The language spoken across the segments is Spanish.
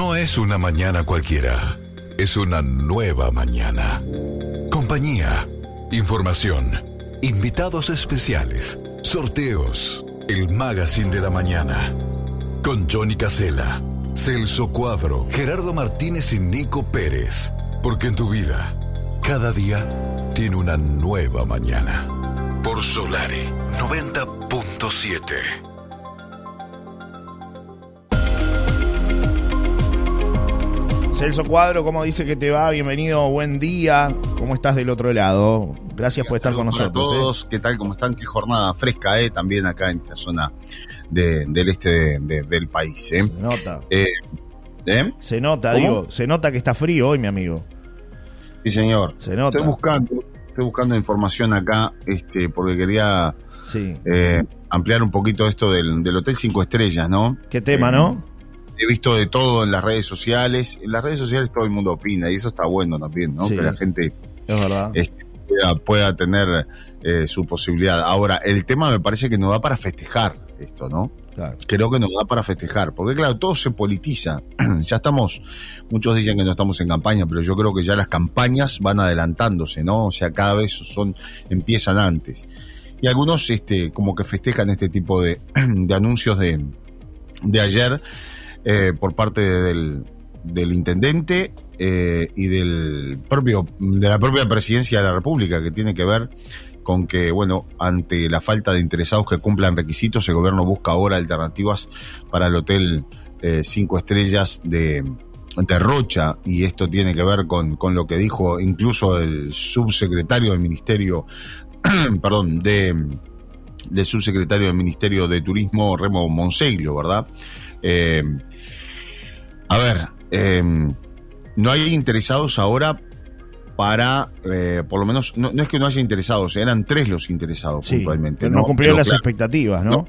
No es una mañana cualquiera, es una nueva mañana. Compañía, información, invitados especiales, sorteos, el magazine de la mañana. Con Johnny Casella, Celso Cuadro, Gerardo Martínez y Nico Pérez. Porque en tu vida, cada día tiene una nueva mañana. Por Solari 90.7. Celso Cuadro, ¿cómo dice que te va? Bienvenido, buen día. ¿Cómo estás del otro lado? Gracias por estar con nosotros. para ¿eh? todos, ¿qué tal? ¿Cómo están? Qué jornada fresca, ¿eh? También acá en esta zona de- del este de- de- del país, ¿eh? Se nota. Eh, ¿eh? Se nota, ¿Cómo? digo, se nota que está frío hoy, mi amigo. Sí, señor. Se nota. Estoy buscando, estoy buscando información acá, este, porque quería Sí. eh, ampliar un poquito esto del, del Hotel Cinco Estrellas, ¿no? ¿Qué tema, no? He visto de todo en las redes sociales. En las redes sociales todo el mundo opina y eso está bueno también, ¿no? Sí. Que la gente Es verdad. este, pueda, pueda tener eh, su posibilidad. Ahora, el tema me parece que nos da para festejar esto, ¿no? Claro. Creo que nos da para festejar, porque claro, todo se politiza. ya estamos, muchos dicen que no estamos en campaña, pero yo creo que ya las campañas van adelantándose, ¿no? O sea, cada vez son, empiezan antes. Y algunos, este, como que festejan este tipo de, de anuncios de, de ayer eh, por parte del, del intendente eh, y del propio, de la propia presidencia de la República, que tiene que ver con que, bueno, ante la falta de interesados que cumplan requisitos, el gobierno busca ahora alternativas para el hotel eh, cinco estrellas de, de Rocha, y esto tiene que ver con, con lo que dijo incluso el subsecretario del Ministerio, perdón, de del subsecretario del Ministerio de Turismo, Remo Monseglio, ¿verdad? Eh, a ver, eh, no hay interesados ahora para, eh, por lo menos, no, no es que no haya interesados, eran tres los interesados Sí, puntualmente. pero no cumplieron Pero, las claro, expectativas, ¿no? No.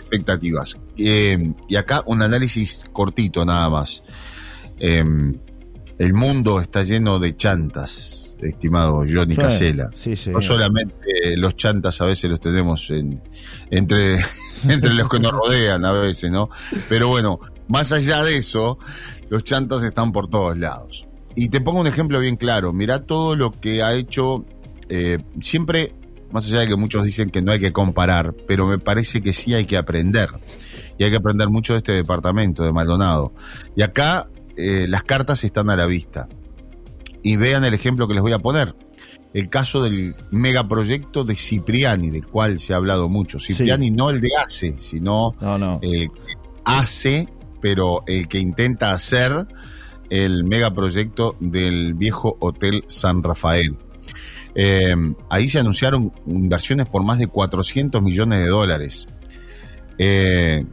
expectativas. Y acá un análisis cortito nada más. El mundo está lleno de chantas, estimado Johnny Sí, Casella. Sí. No solamente eh, los chantas a veces los tenemos en, entre, entre los que nos rodean a veces, ¿no? Pero bueno, más allá de eso, los chantas están por todos lados. Y te pongo un ejemplo bien claro. Mirá todo lo que ha hecho eh, siempre, más allá de que muchos dicen que no hay que comparar, pero me parece que sí hay que aprender. Y hay que aprender mucho de este departamento de Maldonado. Y acá eh, las cartas están a la vista. Y vean el ejemplo que les voy a poner el caso del megaproyecto de Cipriani, del cual se ha hablado mucho. Cipriani no el de ACE, sino No, no. el que hace, pero el que intenta hacer el megaproyecto del viejo Hotel San Rafael. Eh, ahí se anunciaron inversiones por más de 400 millones de dólares. Eh,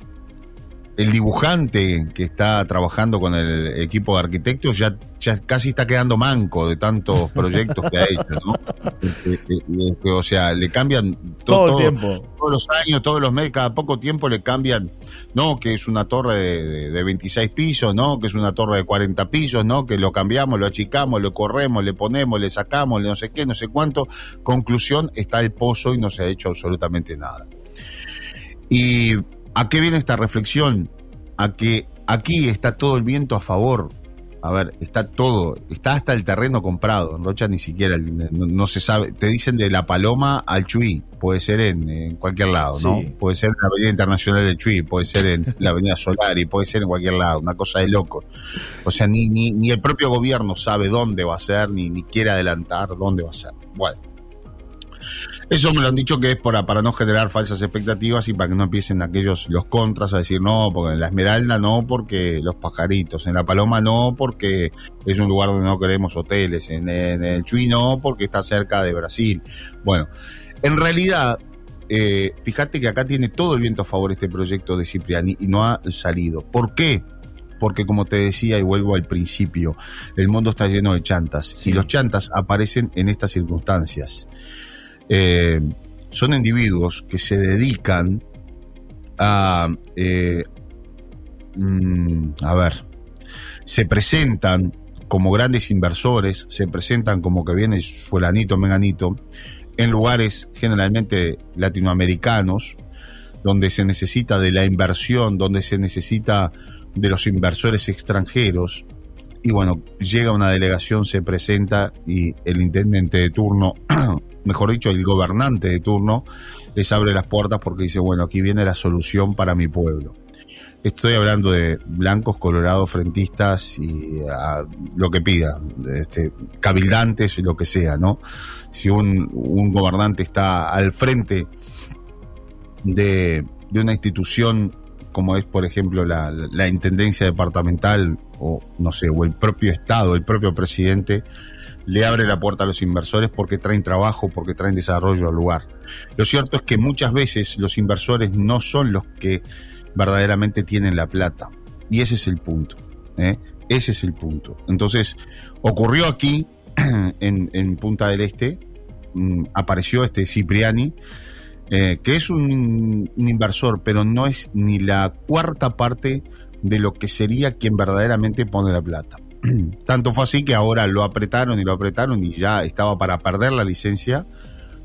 el dibujante que está trabajando con el equipo de arquitectos ya, ya casi está quedando manco de tantos proyectos que ha hecho, ¿no? Este, este, o sea, le cambian to- Todo el todo- tiempo. todos los años, todos los meses, cada poco tiempo le cambian, no, que es una torre de, de- de 26 pisos, no, que es una torre de 40 pisos, no, que lo cambiamos, lo achicamos, lo corremos, le ponemos, le sacamos, le no sé qué, no sé cuánto. Conclusión, está el pozo y no se ha hecho absolutamente nada. ¿Y a qué viene esta reflexión? A que aquí está todo el viento a favor. A ver, está todo, está hasta el terreno comprado. En Rocha ni siquiera el- no, no se sabe. Te dicen de la Paloma al Chuy, puede ser en, en cualquier lado, ¿no? Sí. Puede ser en la Avenida Internacional del Chuy, puede ser en la Avenida Solari, puede ser en cualquier lado, una cosa de loco. O sea, ni, ni, ni el propio gobierno sabe dónde va a ser, ni, ni quiere adelantar dónde va a ser. Bueno. Eso me lo han dicho que es para, para no generar falsas expectativas y para que no empiecen aquellos, los contras, a decir no, porque en la Esmeralda no, porque los pajaritos, en la Paloma no, porque es un lugar donde no queremos hoteles, en, en el Chuy no, porque está cerca de Brasil. Bueno, en realidad, eh, fíjate que acá tiene todo el viento a favor este proyecto de Cipriani y no ha salido. ¿Por qué? Porque como te decía y vuelvo al principio, el mundo está lleno de chantas Sí. y los chantas aparecen en estas circunstancias. Eh, son individuos que se dedican a, eh, mm, a ver, se presentan como grandes inversores, se presentan como que viene fulanito, menganito, en lugares generalmente latinoamericanos, donde se necesita de la inversión, donde se necesita de los inversores extranjeros. Y bueno, llega una delegación, se presenta y el intendente de turno, mejor dicho, el gobernante de turno, les abre las puertas porque dice, bueno, aquí viene la solución para mi pueblo. Estoy hablando de blancos, colorados, frentistas y ah, lo que pida, este, cabildantes y lo que sea, ¿no? Si un, un gobernante está al frente de, de una institución como es, por ejemplo, la, intendencia departamental o, no sé, o el propio Estado, el propio presidente, le abre la puerta a los inversores porque traen trabajo, porque traen desarrollo al lugar. Lo cierto es que muchas veces los inversores no son los que verdaderamente tienen la plata. Y ese es el punto. ¿eh? Ese es el punto. Entonces, ocurrió aquí, en, Punta del Este, mmm, apareció este Cipriani, eh, que es un, un, inversor, pero no es ni la cuarta parte de lo que sería quien verdaderamente pone la plata. Tanto fue así que ahora lo apretaron y lo apretaron y ya estaba para perder la licencia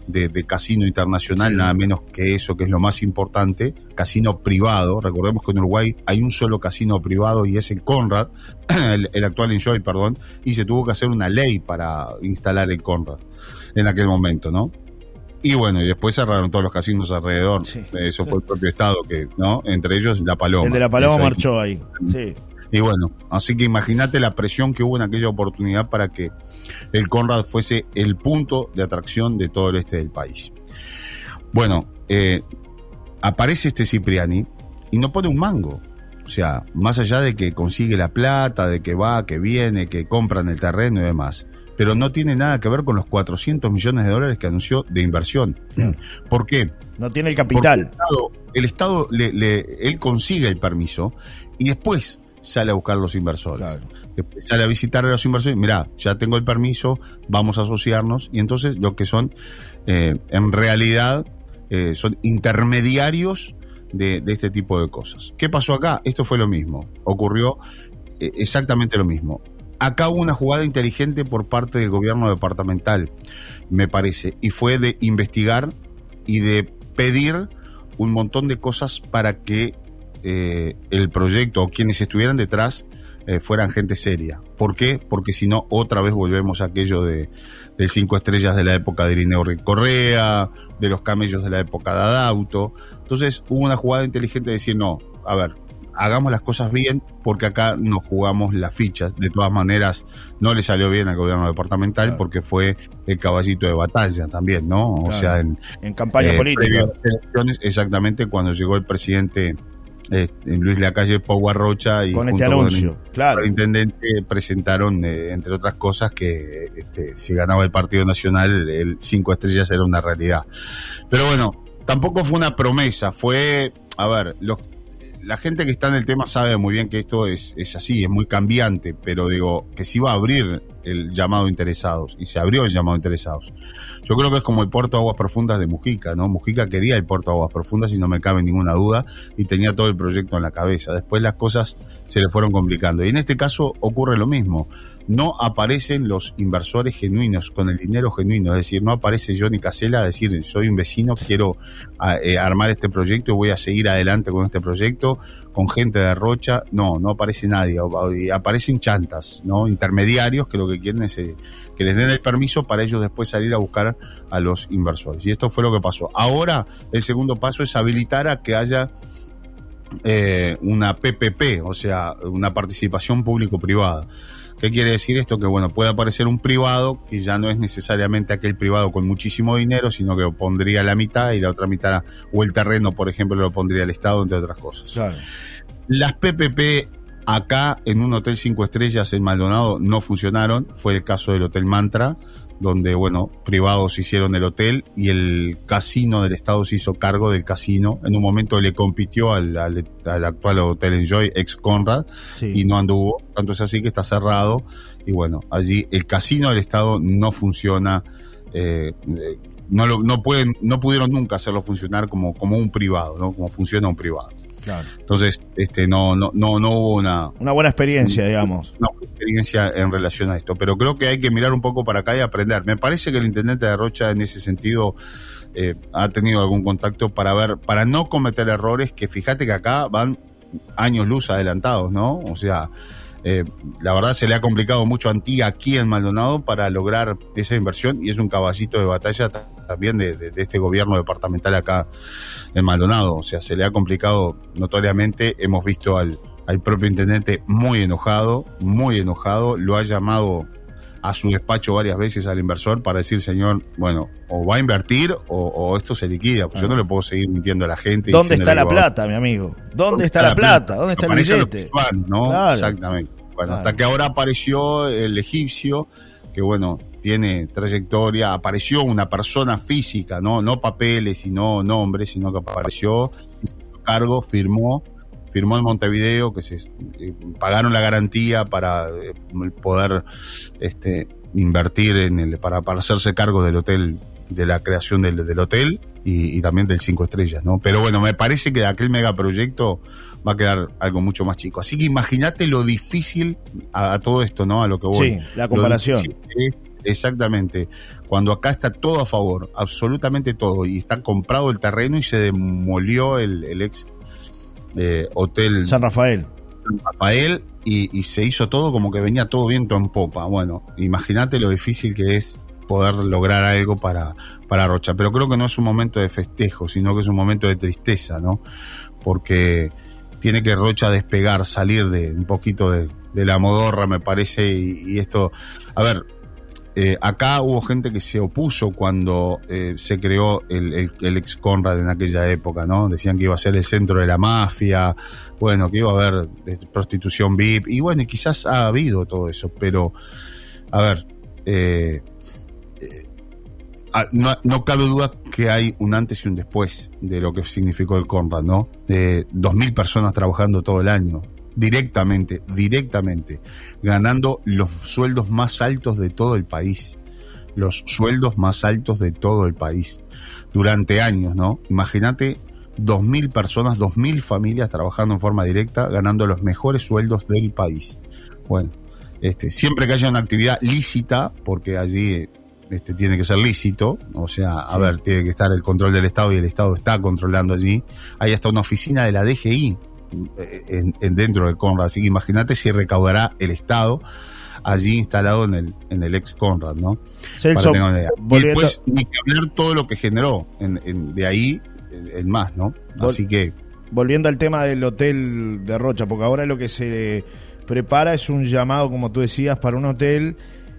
de, de casino internacional, sí. nada menos que eso, que es lo más importante, casino privado. Recordemos que en Uruguay hay un solo casino privado y es el Conrad, el, el actual Enjoy, perdón, y se tuvo que hacer una ley para instalar el Conrad en aquel momento, ¿no? Y bueno, y después cerraron todos los casinos alrededor. Sí. Eso fue el propio Estado que, ¿no? Entre ellos La Paloma. El de La Paloma marchó ahí. Sí. Y bueno, así que imagínate la presión que hubo en aquella oportunidad para que el Conrad fuese el punto de atracción de todo el este del país. Bueno, eh, aparece este Cipriani y no pone un mango. O sea, más allá de que consigue la plata, de que va, que viene, que compran el terreno y demás pero no tiene nada que ver con los 400 millones de dólares que anunció de inversión. ¿Por qué? No tiene el capital. el Estado, el Estado le, le, él consigue el permiso y después sale a buscar los inversores. Claro. Después sale a visitar a los inversores. Mirá, ya tengo el permiso, vamos a asociarnos. Y entonces lo que son, eh, en realidad, eh, son intermediarios de, de, este tipo de cosas. ¿Qué pasó acá? Esto fue lo mismo. Ocurrió eh, exactamente lo mismo acá hubo una jugada inteligente por parte del gobierno departamental, me parece, y fue de investigar y de pedir un montón de cosas para que eh, el proyecto o quienes estuvieran detrás eh, fueran gente seria. ¿Por qué? Porque si no, otra vez volvemos a aquello de, cinco estrellas de la época de Irineo Correa, de los camellos de la época de Adauto. Entonces hubo una jugada inteligente de decir, no, a ver, hagamos las cosas bien porque acá nos jugamos las fichas. De todas maneras, no le salió bien al gobierno departamental claro. porque fue el caballito de batalla también, ¿no? Claro. O sea, en, en campaña eh, política. Exactamente cuando llegó el presidente eh, Luis Lacalle Pau Rocha y con este anuncio, con el, claro. el intendente presentaron, eh, entre otras cosas, que este, si ganaba el Partido Nacional, el cinco estrellas era una realidad. Pero bueno, tampoco fue una promesa, fue, a ver, los la gente que está en el tema sabe muy bien que esto es, es así, es muy cambiante, pero digo, que si va a abrir el llamado interesados, y se abrió el llamado interesados. Yo creo que es como el puerto aguas profundas de Mujica, ¿no? Mujica quería el puerto aguas profundas y no me cabe ninguna duda, y tenía todo el proyecto en la cabeza. Después las cosas se le fueron complicando. Y en este caso ocurre lo mismo no aparecen los inversores genuinos con el dinero genuino, es decir, no aparece Johnny Casella a decir soy un vecino, quiero a, eh, armar este proyecto y voy a seguir adelante con este proyecto, con gente de Rocha, no, no aparece nadie, aparecen chantas, ¿no? intermediarios que lo que quieren es eh, que les den el permiso para ellos después salir a buscar a los inversores. Y esto fue lo que pasó. Ahora el segundo paso es habilitar a que haya eh, una PPP, o sea, una participación público-privada. ¿Qué quiere decir esto? Que bueno, puede aparecer un privado que ya no es necesariamente aquel privado con muchísimo dinero, sino que pondría la mitad y la otra mitad, o el terreno, por ejemplo, lo pondría el Estado, entre otras cosas. Claro. Las PPP acá en un hotel cinco estrellas en Maldonado no funcionaron, fue el caso del Hotel Mantra, donde, bueno, privados hicieron el hotel y el casino del Estado se hizo cargo del casino. En un momento le compitió al, al, al actual Hotel Enjoy, ex Conrad, sí. y no anduvo. Tanto es así que está cerrado. Y bueno, allí el casino del Estado no funciona. Eh, no, lo, no, pueden, no pudieron nunca hacerlo funcionar como, como un privado, ¿no? Como funciona un privado. Claro. Entonces, este, no, no, no, no hubo una. Una buena experiencia, digamos. Una experiencia en relación a esto. Pero creo que hay que mirar un poco para acá y aprender. Me parece que el intendente de Rocha, en ese sentido, eh, ha tenido algún contacto para ver, para no cometer errores, que fíjate que acá van años luz adelantados, ¿no? O sea, eh, la verdad se le ha complicado mucho a Antía aquí en Maldonado para lograr esa inversión y es un caballito de batalla también de, este gobierno departamental acá en Maldonado. O sea, se le ha complicado notoriamente. Hemos visto al, al propio intendente muy enojado, muy enojado. Lo ha llamado a su despacho varias veces al inversor para decir, señor, bueno, o va a invertir o, esto se liquida. Pues yo no le puedo seguir mintiendo a la gente. ¿Dónde está la plata, mi amigo? ¿Dónde, está, la plata? ¿Dónde está el billete? ¿no? Exactamente. Bueno, hasta que ahora apareció el egipcio, que bueno, tiene trayectoria, apareció una persona física, no, no papeles y no nombres, sino que apareció, hizo cargo, firmó firmó en Montevideo, que se eh, pagaron la garantía para eh, poder este, invertir en el, para, para hacerse cargo del hotel, de la creación del, del hotel y, también del cinco estrellas, ¿no? Pero bueno, me parece que de aquel megaproyecto va a quedar algo mucho más chico. Así que imagínate lo difícil a, todo esto, ¿no? A lo que voy. Sí, la comparación. Exactamente. Cuando acá está todo a favor, absolutamente todo, y está comprado el terreno y se demolió el, el ex hotel San Rafael. San Rafael y, se hizo todo como que venía todo viento en popa. Bueno, imagínate lo difícil que es poder lograr algo para, para Rocha. Pero creo que no es un momento de festejo, sino que es un momento de tristeza, ¿no? Porque tiene que Rocha despegar, salir de un poquito de, la modorra, me parece, y, esto, a ver, eh, acá hubo gente que se opuso cuando eh, se creó el, ex Conrad en aquella época, ¿no? Decían que iba a ser el centro de la mafia, bueno, que iba a haber eh, prostitución VIP, y bueno, quizás ha habido todo eso, pero, a ver, ah, no, cabe duda que hay un antes y un después de lo que significó el Conrad, ¿no? Dos mil personas trabajando todo el año, directamente, directamente, ganando los sueldos más altos de todo el país. Los sueldos más altos de todo el país. Durante años, ¿no? Imagínate dos mil personas, dos mil familias trabajando en forma directa, ganando los mejores sueldos del país. Bueno, este, siempre que haya una actividad lícita, porque allí este, tiene que ser lícito, o sea, a ver, tiene que estar el control del Estado y el Estado está controlando allí. Hay hasta una oficina de la DGI en, dentro del Conrad. Así que imagínate si recaudará el Estado allí instalado en el, en el ex Conrad, ¿no? Y después ni que hablar todo lo que generó de ahí en más, ¿no? Así que. Volviendo al tema del hotel de Rocha, porque ahora lo que se prepara es un llamado, como tú decías, para un hotel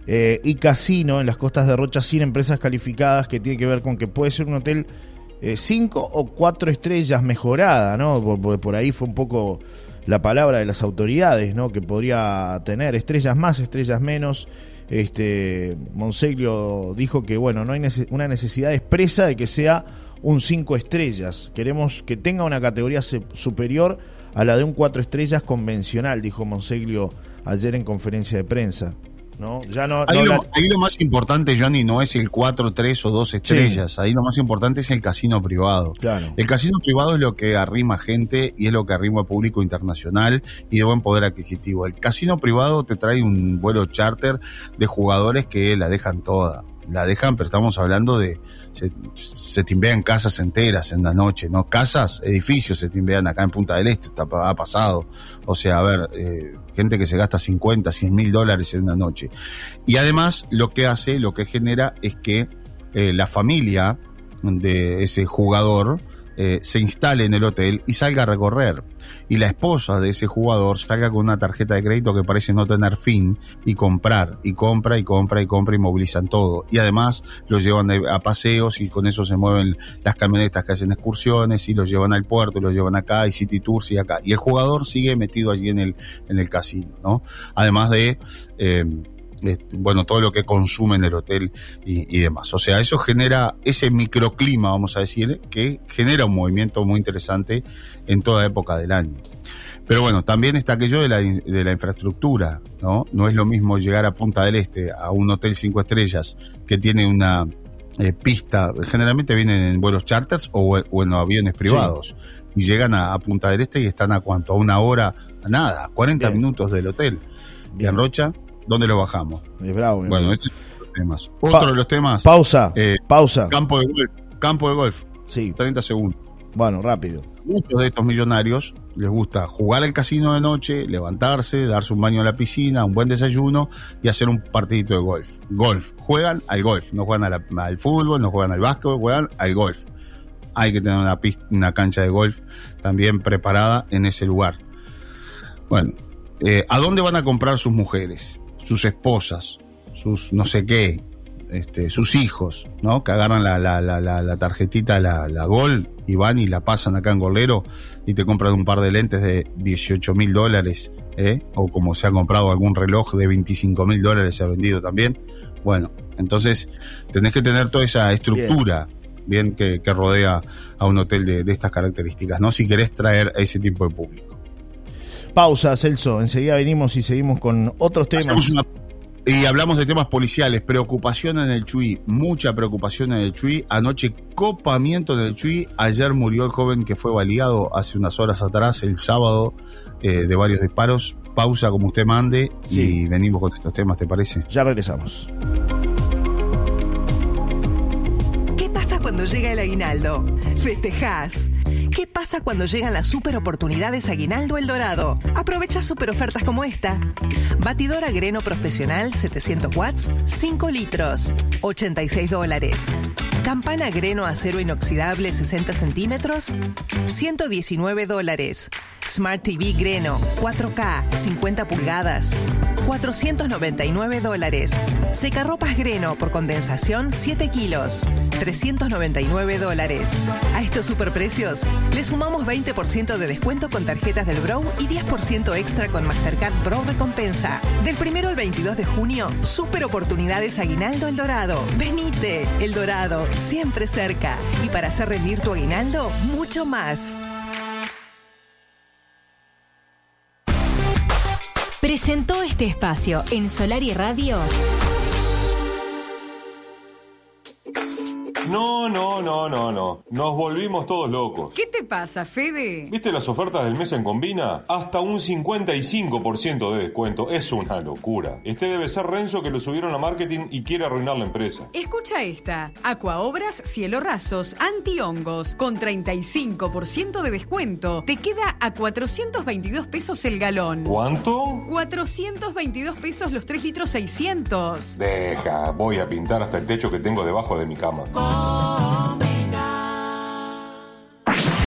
eh, y casino en las costas de Rocha sin empresas calificadas, que tiene que ver con que puede ser un hotel eh, cinco o cuatro estrellas mejorada, ¿no? Por, ahí fue un poco la palabra de las autoridades, ¿no? Que podría tener estrellas más, estrellas menos. Este, Monseglio dijo que, bueno, no hay una necesidad expresa de que sea un cinco estrellas. Queremos que tenga una categoría superior a la de un cuatro estrellas convencional, dijo Monseglio ayer en conferencia de prensa. ¿No? Ya no, ahí, lo, más importante, Johnny, no es el 4, 3 o 2 estrellas. Ahí lo más importante es el casino privado. Claro. El casino privado es lo que arrima gente y es lo que arrima público internacional y de buen poder adquisitivo. El casino privado te trae un vuelo charter de jugadores que la dejan toda. La dejan, pero estamos hablando de se, se, timbean casas enteras en la noche, ¿no? Casas, edificios se timbean acá en Punta del Este, está, ha pasado. O sea, a ver, eh, gente que se gasta 50, 100 mil dólares en una noche. Y además lo que hace, lo que genera es que eh, la familia de ese jugador eh, se instale en el hotel y salga a recorrer. Y la esposa de ese jugador salga con una tarjeta de crédito que parece no tener fin y comprar, y compra, y compra, y compra, y movilizan todo. Y además los llevan a paseos y con eso se mueven las camionetas que hacen excursiones y los llevan al puerto, y los llevan acá, y City Tours y acá. Y el jugador sigue metido allí en el, en el casino, ¿no? Además de... Eh, bueno, todo lo que consume en el hotel y, demás. O sea, eso genera ese microclima, vamos a decir, que genera un movimiento muy interesante en toda época del año. Pero bueno, también está aquello de la, de la infraestructura, ¿no? No es lo mismo llegar a Punta del Este, a un hotel cinco estrellas que tiene una eh, pista, generalmente vienen en vuelos charters o, en aviones privados, y llegan a, Punta del Este y están a cuánto, a una hora, a nada, 40 minutos del hotel. Y en Rocha, ¿Dónde lo bajamos? Es bravo. Bueno, ese es uno de los temas. Otro de los temas. Pausa. Eh, pausa. Campo de golf. Campo de golf. Sí. 30 segundos. Bueno, rápido. muchos de estos millonarios les gusta jugar al casino de noche, levantarse, darse un baño en la piscina, un buen desayuno y hacer un partidito de golf. Golf. Juegan al golf, no juegan al fútbol, no juegan al básquetbol, juegan al golf. Hay que tener una, una cancha de golf también preparada en ese lugar. Bueno, eh, ¿a dónde van a comprar sus mujeres, sus esposas, sus no sé qué, este, sus hijos, ¿no? Que agarran la, la, la, la tarjetita, la, Gol, y van y la pasan acá en Golero y te compran un par de lentes de 18 mil dólares, ¿eh? O como se ha comprado algún reloj de 25 mil dólares, se ha vendido también. Bueno, entonces tenés que tener toda esa estructura bien, que, rodea a un hotel de, estas características, ¿no? Si querés traer a ese tipo de público. Pausa, Celso. Enseguida venimos y seguimos con otros temas. Y hablamos de temas policiales, preocupación en el Chuy, mucha preocupación en el Chuy. Anoche copamiento en el Chuy. Ayer murió el joven que fue baleado hace unas horas atrás, el sábado, eh, de varios disparos. Pausa como usted mande y venimos con estos temas, ¿te parece? Ya regresamos. ¿Qué pasa cuando llega el aguinaldo? Festejás ¿Qué pasa cuando llegan las super oportunidades Aguinaldo El Dorado? Aprovecha super ofertas como esta. Batidora Greno Profesional 700 watts, 5 litros, 86 dólares. Campana Greno Acero Inoxidable 60 centímetros, 119 dólares. Smart TV Greno 4K 50 pulgadas, 499 dólares. Secarropas Greno por condensación 7 kilos, 399 dólares. A estos superprecios le sumamos 20% de descuento con tarjetas del Bro y 10% extra con Mastercard Bro Recompensa. Del primero al 22 de junio, super oportunidades Aguinaldo El Dorado. Venite, El Dorado, siempre cerca. Y para hacer rendir tu aguinaldo, mucho más. Presentó este espacio en Solar y Radio. No, no, no, no, no. Nos volvimos todos locos. ¿Qué te pasa, Fede? ¿Viste las ofertas del mes en Combina? Hasta un 55% de descuento. Es una locura. Este debe ser Renzo que lo subieron a marketing y quiere arruinar la empresa. Escucha esta. Aquaobras Cielo Rasos Antihongos con 35% de descuento. Te queda a 422 pesos el galón. ¿Cuánto? 422 pesos los 3 litros 600. Deja, voy a pintar hasta el techo que tengo debajo de mi cama. warm.